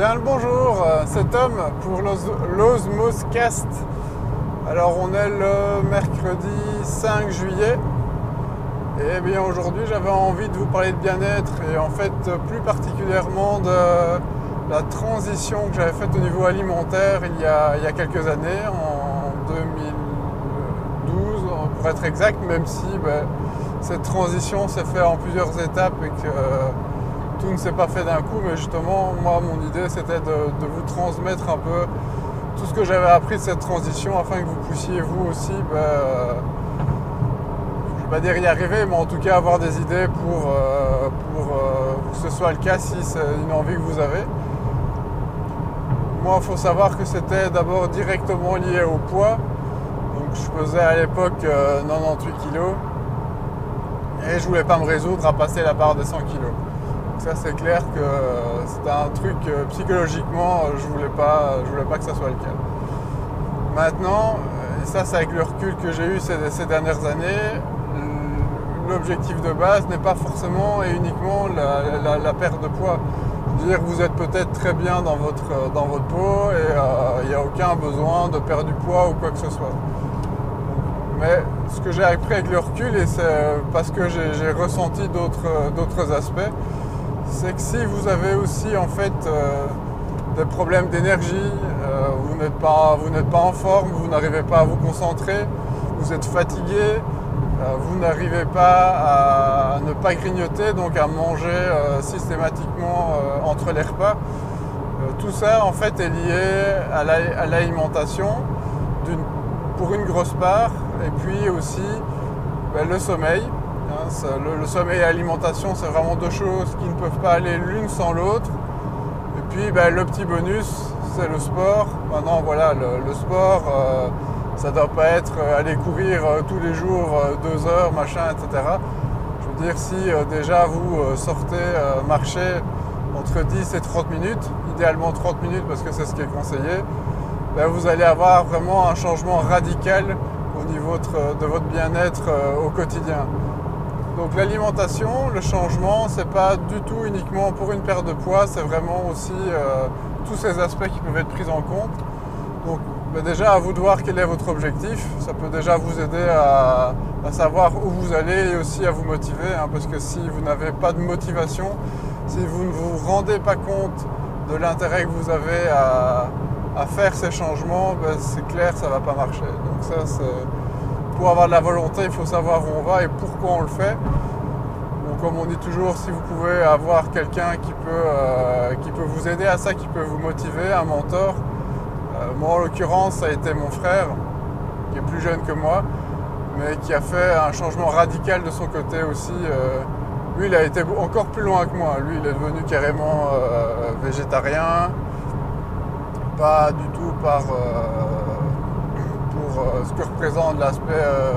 Bien le bonjour, euh, c'est Tom pour l'Osmoscast. Alors on est le mercredi 5 juillet. Et bien aujourd'hui j'avais envie de vous parler de bien-être et en fait plus particulièrement de la transition que j'avais faite au niveau alimentaire il y a, il y a quelques années, en 2012 pour être exact, même si ben, cette transition s'est faite en plusieurs étapes et que tout ne s'est pas fait d'un coup, mais justement, moi, mon idée, c'était de, vous transmettre un peu tout ce que j'avais appris de cette transition afin que vous puissiez, vous aussi, ben, je ne vais pas dire y arriver, mais en tout cas avoir des idées pour, euh, pour euh, que ce soit le cas si c'est une envie que vous avez. Moi, il faut savoir que c'était d'abord directement lié au poids. Donc, je pesais à l'époque 98 euh, kg et je voulais pas me résoudre à passer la barre des 100 kg ça c'est clair que c'était un truc euh, psychologiquement, je voulais pas, je voulais pas que ça soit le cas. Maintenant, et ça c'est avec le recul que j'ai eu ces, dernières années, l'objectif de base n'est pas forcément et uniquement la, perte de poids. dire vous êtes peut-être très bien dans votre, dans votre peau et euh, il n'y a aucun besoin de perdre du poids ou quoi que ce soit. Mais ce que j'ai appris avec le recul, et c'est parce que j'ai ressenti d'autres aspects, c'est que si vous avez aussi en fait euh, des problèmes d'énergie, euh, vous n'êtes pas, pas en forme, vous n'arrivez pas à vous concentrer, vous êtes fatigué, euh, vous n'arrivez pas à, ne pas grignoter, donc à manger systématiquement entre les repas. tout ça en fait est lié à l'alimentation pour une grosse part, et puis aussi ben, le sommeil. Le, sommeil et l'alimentation, c'est vraiment deux choses qui ne peuvent pas aller l'une sans l'autre. Et puis ben, le petit bonus, c'est le sport. Maintenant, voilà, le, sport, euh, ça ne doit pas être euh, aller courir euh, tous les jours deux heures, machin, etc. Je veux dire, si déjà vous sortez marcher entre 10 et 30 minutes, idéalement 30 minutes parce que c'est ce qui est conseillé, ben, vous allez avoir vraiment un changement radical au niveau de votre bien-être au quotidien. Donc l'alimentation, le changement, c'est pas du tout uniquement pour une perte de poids, c'est vraiment aussi euh, tous ces aspects qui peuvent être pris en compte. Donc bah, déjà à vous de voir quel est votre objectif, ça peut déjà vous aider à, savoir où vous allez et aussi à vous motiver, hein, parce que si vous n'avez pas de motivation, si vous ne vous rendez pas compte de l'intérêt que vous avez à, faire ces changements, bah, c'est clair, ça ne va pas marcher. Donc ça c'est pour avoir de la volonté, il faut savoir où on va et pourquoi on le fait. Donc comme on dit toujours, si vous pouvez avoir quelqu'un qui, peut, euh, qui peut vous aider à ça, qui peut vous motiver, un mentor. Euh, moi en l'occurrence, ça a été mon frère, qui est plus jeune que moi, mais qui a fait un changement radical de son côté aussi. Euh, lui, il a été encore plus loin que moi. Lui, il est devenu carrément végétarien, pas du tout par ce que représente l'aspect euh,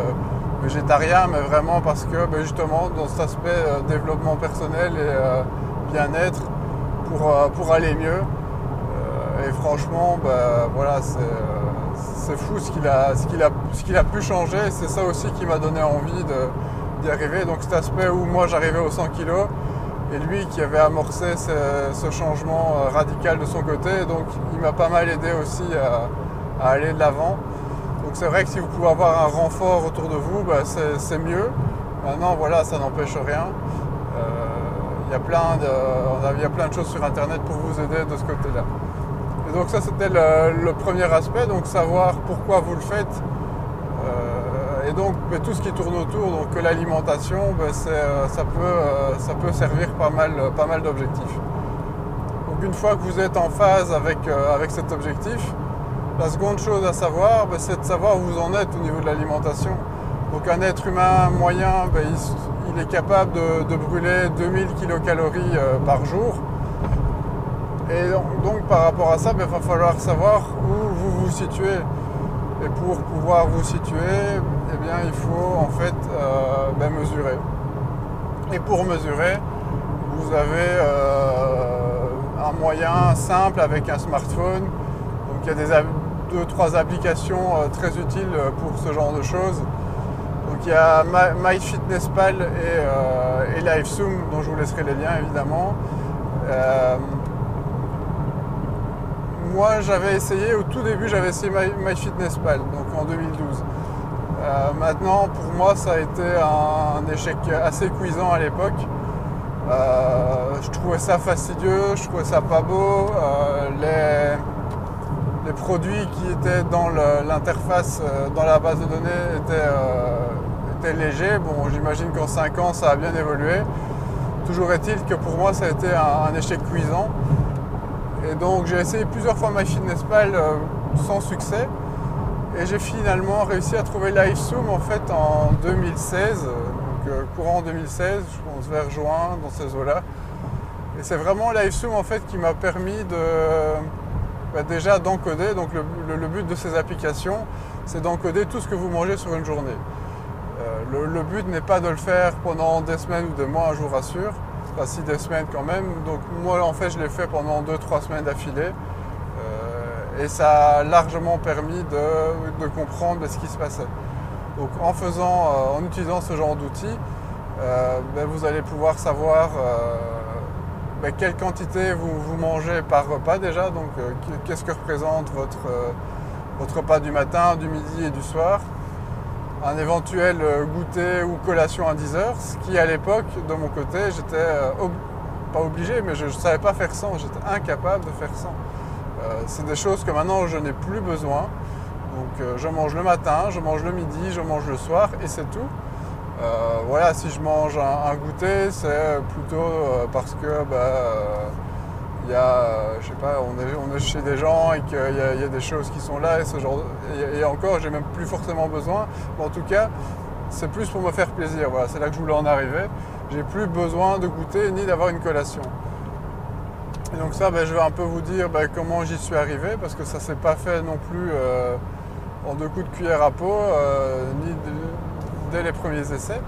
végétarien, mais vraiment parce que ben, justement dans cet aspect euh, développement personnel et bien-être pour, pour aller mieux. et franchement, ben, voilà, c'est fou ce qu'il a, a, a pu changer. C'est ça aussi qui m'a donné envie d'y arriver. Donc cet aspect où moi j'arrivais aux 100 kg et lui qui avait amorcé ce, changement radical de son côté. Donc il m'a pas mal aidé aussi à aller de l'avant c'est vrai que si vous pouvez avoir un renfort autour de vous, bah, c'est mieux. Maintenant, voilà, ça n'empêche rien. Euh, il y, a plein de, y a plein de choses sur Internet pour vous aider de ce côté-là. Et donc ça, c'était le, premier aspect, donc savoir pourquoi vous le faites. Euh, et donc tout ce qui tourne autour, donc l'alimentation, bah, euh, ça, peut, ça peut servir pas mal, pas mal d'objectifs. Donc une fois que vous êtes en phase avec, avec cet objectif, la seconde chose à savoir, ben, c'est de savoir où vous en êtes au niveau de l'alimentation. Donc un être humain moyen, ben, il, est capable de, brûler 2000 kilocalories euh, par jour. Et donc, par rapport à ça, il ben, va falloir savoir où vous vous situez. Et pour pouvoir vous situer, eh bien, il faut en fait euh, mesurer. Et pour mesurer, vous avez euh, un moyen simple avec un smartphone. Deux, trois applications euh, très utiles euh, pour ce genre de choses. Donc il y a MyFitnessPal et, euh, et LiveZoom, dont je vous laisserai les liens évidemment. moi j'avais essayé, au tout début j'avais essayé MyFitnessPal, donc en 2012. Euh, maintenant pour moi ça a été un, échec assez cuisant à l'époque. Euh, je trouvais ça fastidieux, je trouvais ça pas beau. Les, les, produits qui étaient dans l'interface, dans la base de données étaient, étaient légers. Bon j'imagine qu'en 5 ans ça a bien évolué. Toujours est-il que pour moi ça a été un, échec cuisant. Et donc j'ai essayé plusieurs fois MyFitnessPal euh, sans succès. Et j'ai finalement réussi à trouver LiveZoom en fait en 2016, donc euh, courant 2016, je pense vers juin, dans ces eaux-là. Et c'est vraiment LiveZoom en fait qui m'a permis de bah, déjà d'encoder. Donc le, but de ces applications, c'est d'encoder tout ce que vous mangez sur une journée. Euh, le, but n'est pas de le faire pendant des semaines ou des mois, je vous rassure. Enfin, si des semaines quand même. Donc moi, en fait, je l'ai fait pendant 2-3 semaines d'affilée. Euh, et ça a largement permis de, comprendre ce qui se passait. Donc en faisant, euh, en utilisant ce genre d'outils, ben, vous allez pouvoir savoir quelle quantité vous, mangez par repas déjà, donc qu'est-ce que représente votre, votre repas du matin, du midi et du soir un éventuel euh, goûter ou collation à 10 heures, ce qui à l'époque, de mon côté, j'étais euh, pas obligé, mais je ne savais pas faire sans, j'étais incapable de faire sans. Euh, c'est des choses que maintenant je n'ai plus besoin. Donc je mange le matin, je mange le midi, je mange le soir et c'est tout. Voilà, si je mange un, goûter, c'est plutôt parce que bah, il y a, je sais pas, on est, chez des gens et qu'il y, a des choses qui sont là et ce genre. Et, encore, j'ai même plus forcément besoin. Mais en tout cas, c'est plus pour me faire plaisir. Voilà, c'est là que je voulais en arriver. J'ai plus besoin de goûter ni d'avoir une collation. Et donc ça, ben, je vais un peu vous dire ben, comment j'y suis arrivé parce que ça s'est pas fait non plus euh, en deux coups de cuillère à peau, euh, ni les premiers essais.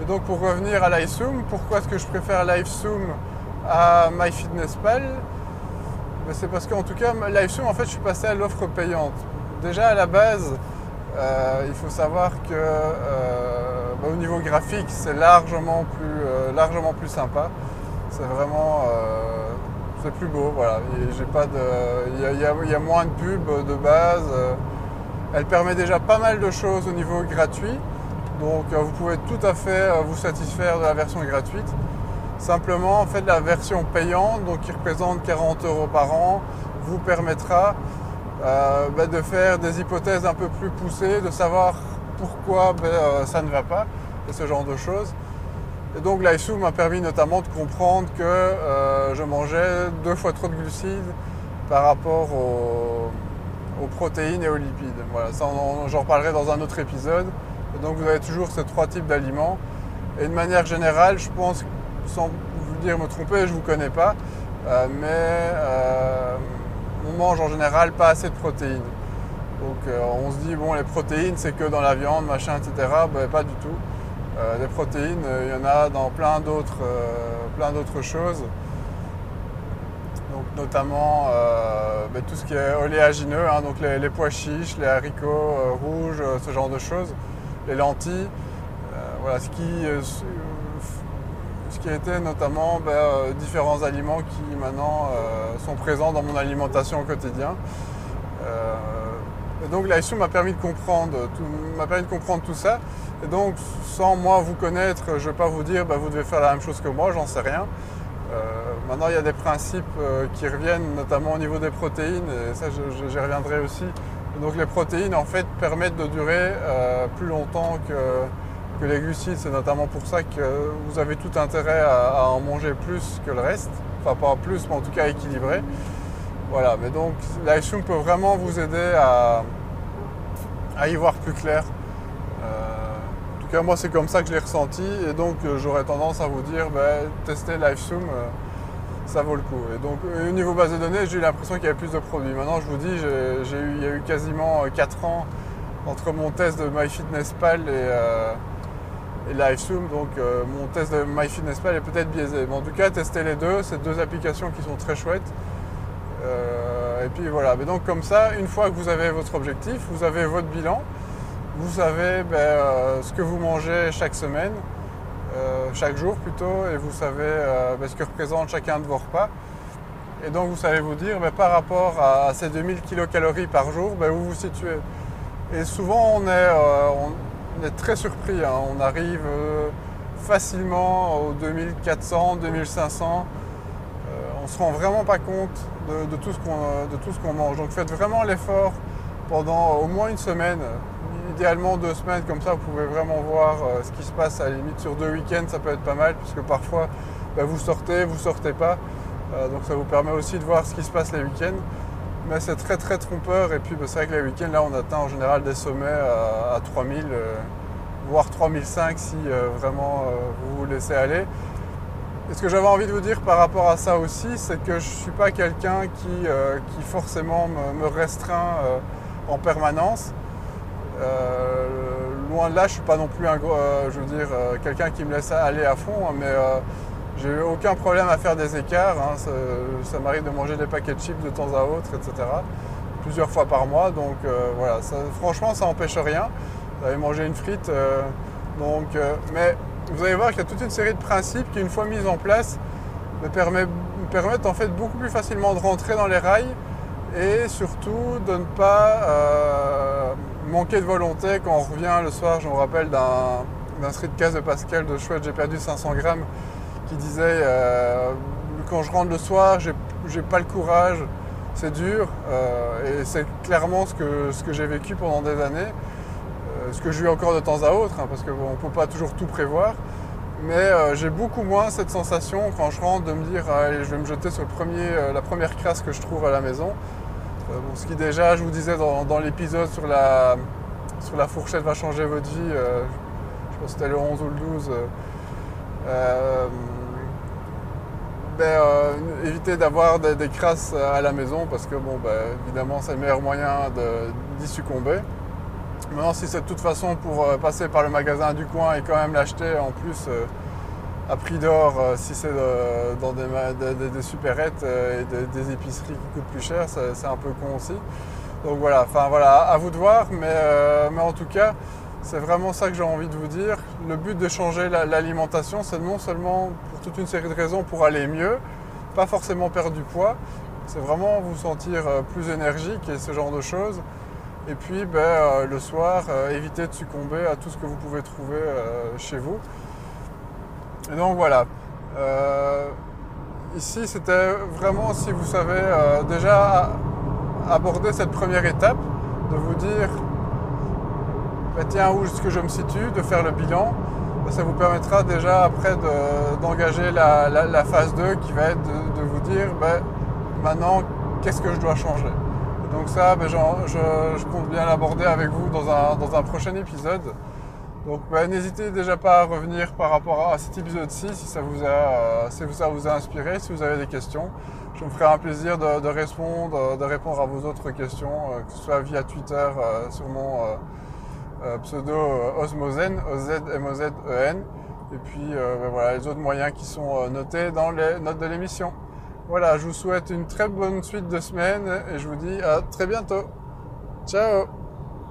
Et donc pour revenir à LiveZoom, pourquoi est-ce que je préfère LiveZoom à MyFitnessPal, ben, c'est parce qu'en tout cas, LiveStream, en fait, je suis passé à l'offre payante. Déjà à la base, euh, il faut savoir que euh, ben, au niveau graphique, c'est largement plus, euh, largement plus sympa. C'est vraiment, c'est plus beau. Voilà, j'ai pas de, il y, y, a moins de pubs de base. elle permet déjà pas mal de choses au niveau gratuit. Donc, vous pouvez tout à fait vous satisfaire de la version gratuite. Simplement, en fait, la version payante, donc qui représente 40 euros par an, vous permettra euh, bah, de faire des hypothèses un peu plus poussées, de savoir pourquoi bah, euh, ça ne va pas, et ce genre de choses. Et donc l'ISU m'a permis notamment de comprendre que euh, je mangeais deux fois trop de glucides par rapport aux, protéines et aux lipides. Voilà, ça j'en reparlerai dans un autre épisode. Donc vous avez toujours ces trois types d'aliments. Et de manière générale, je pense sans vous dire me tromper, je ne vous connais pas, euh, mais euh, on mange en général pas assez de protéines. Donc euh, on se dit, bon, les protéines, c'est que dans la viande, machin, etc. Ben, pas du tout. les protéines, il y en a dans plein d'autres, choses. Donc notamment ben, tout ce qui est oléagineux, hein, donc les, pois chiches, les haricots rouges, ce genre de choses, les lentilles. voilà, ce qui qui a été notamment ben, euh, différents aliments qui maintenant euh, sont présents dans mon alimentation au quotidien. Euh, et donc l'ISU m'a permis de comprendre tout, permis de comprendre tout ça. Et donc sans moi vous connaître, je ne vais pas vous dire ben, vous devez faire la même chose que moi, j'en sais rien. maintenant il y a des principes qui reviennent notamment au niveau des protéines et ça j'y reviendrai aussi. Donc les protéines en fait permettent de durer plus longtemps que les glucides, c'est notamment pour ça que vous avez tout intérêt à, en manger plus que le reste. Enfin, pas plus, mais en tout cas équilibré. Voilà, mais donc l'iSum peut vraiment vous aider à, y voir plus clair. Euh, en tout cas, moi, c'est comme ça que je l'ai ressenti. Et donc, euh, j'aurais tendance à vous dire, ben, testez LiveZoom, euh, ça vaut le coup. Et donc, au niveau base de données, j'ai eu l'impression qu'il y avait plus de produits. Maintenant, je vous dis, j'ai eu, il y a eu quasiment 4 ans entre mon test de MyFitnessPal et, et LiveZoom. Donc euh, mon test de MyFitnessPal est peut-être biaisé. Mais en tout cas, testez les deux. C'est deux applications qui sont très chouettes. Euh, et puis voilà. Mais donc comme ça, une fois que vous avez votre objectif, vous avez votre bilan, vous savez ben, euh, ce que vous mangez chaque semaine, chaque jour plutôt, et vous savez ben, ce que représente chacun de vos repas. Et donc vous savez vous dire, mais par rapport à ces 2000 kilocalories par jour, ben, où vous situez. Et souvent on est, euh, on est très surpris, hein. on arrive euh, facilement aux 2400, 2500. on ne se rend vraiment pas compte de, tout ce qu'on mange. Donc faites vraiment l'effort pendant au moins une semaine, idéalement deux semaines, comme ça vous pouvez vraiment voir euh, ce qui se passe à la limite sur deux week-ends, ça peut être pas mal, puisque parfois ben, vous sortez, vous sortez pas. Euh, donc ça vous permet aussi de voir ce qui se passe les week-ends. Mais c'est très très trompeur et puis ben, c'est vrai que les week-ends là on atteint en général des sommets à, 3000, euh, voire 3005 si vraiment vous vous laissez aller. Et ce que j'avais envie de vous dire par rapport à ça aussi, c'est que je ne suis pas quelqu'un qui, qui, forcément me, restreint en permanence. Loin de là, je suis pas non plus un, je veux dire, quelqu'un qui me laisse aller à fond, hein, mais j'ai eu aucun problème à faire des écarts. Hein. Ça, m'arrive de manger des paquets de chips de temps à autre, etc. Plusieurs fois par mois. Donc euh, voilà, franchement, ça n'empêche rien. J'avais mangé une frite. Euh, donc, euh, mais vous allez voir qu'il y a toute une série de principes qui, une fois mis en place, me, permettent en fait beaucoup plus facilement de rentrer dans les rails et surtout de ne pas manquer de volonté quand on revient le soir. Je me rappelle d'un street case de Pascal de chouette, j'ai perdu 500 grammes qui disait euh, quand je rentre le soir, j'ai pas le courage, c'est dur. Euh, et c'est clairement ce que, j'ai vécu pendant des années, euh, ce que j'ai eu encore de temps à autre, hein, parce qu'on ne peut pas toujours tout prévoir. Mais j'ai beaucoup moins cette sensation quand je rentre de me dire allez, je vais me jeter sur le premier, la première crasse que je trouve à la maison. Ce qui déjà, je vous disais dans, l'épisode sur la, sur la fourchette va changer votre vie, je pense que c'était le 11 ou le 12. Ben, euh, éviter d'avoir des, crasses à la maison parce que bon, ben, évidemment c'est le meilleur moyen d'y succomber. Maintenant si c'est de toute façon pour euh, passer par le magasin du coin et quand même l'acheter en plus euh, à prix d'or si c'est dans des, des, supérettes et des, épiceries qui coûtent plus cher, c'est un peu con aussi. Donc voilà, voilà, à vous de voir, mais, mais en tout cas, c'est vraiment ça que j'ai envie de vous dire. Le but de changer l'alimentation, c'est non seulement pour toute une série de raisons pour aller mieux, pas forcément perdre du poids, c'est vraiment vous sentir euh, plus énergique et ce genre de choses. Et puis ben, euh, le soir, euh, éviter de succomber à tout ce que vous pouvez trouver chez vous. Et donc voilà. ici, c'était vraiment si vous savez déjà aborder cette première étape, de vous dire bah, tiens, où est-ce que je me situe, de faire le bilan. Bah, ça vous permettra déjà après d'engager la, phase 2 qui va être de, vous dire bah, maintenant qu'est-ce que je dois changer. donc ça, je, compte bien l'aborder avec vous dans un, prochain épisode. Donc n'hésitez déjà pas à revenir par rapport à cet épisode-ci si ça vous a, si ça vous a inspiré, si vous avez des questions. Je me ferai un plaisir de, répondre, de répondre à vos autres questions, euh, que ce soit via Twitter, euh, sur mon euh, euh, pseudo euh, Osmozen, O-Z-M-O-Z-E-N. Et puis euh, ben voilà les autres moyens qui sont notés dans les notes de l'émission. Voilà, je vous souhaite une très bonne suite de semaine et je vous dis à très bientôt. Ciao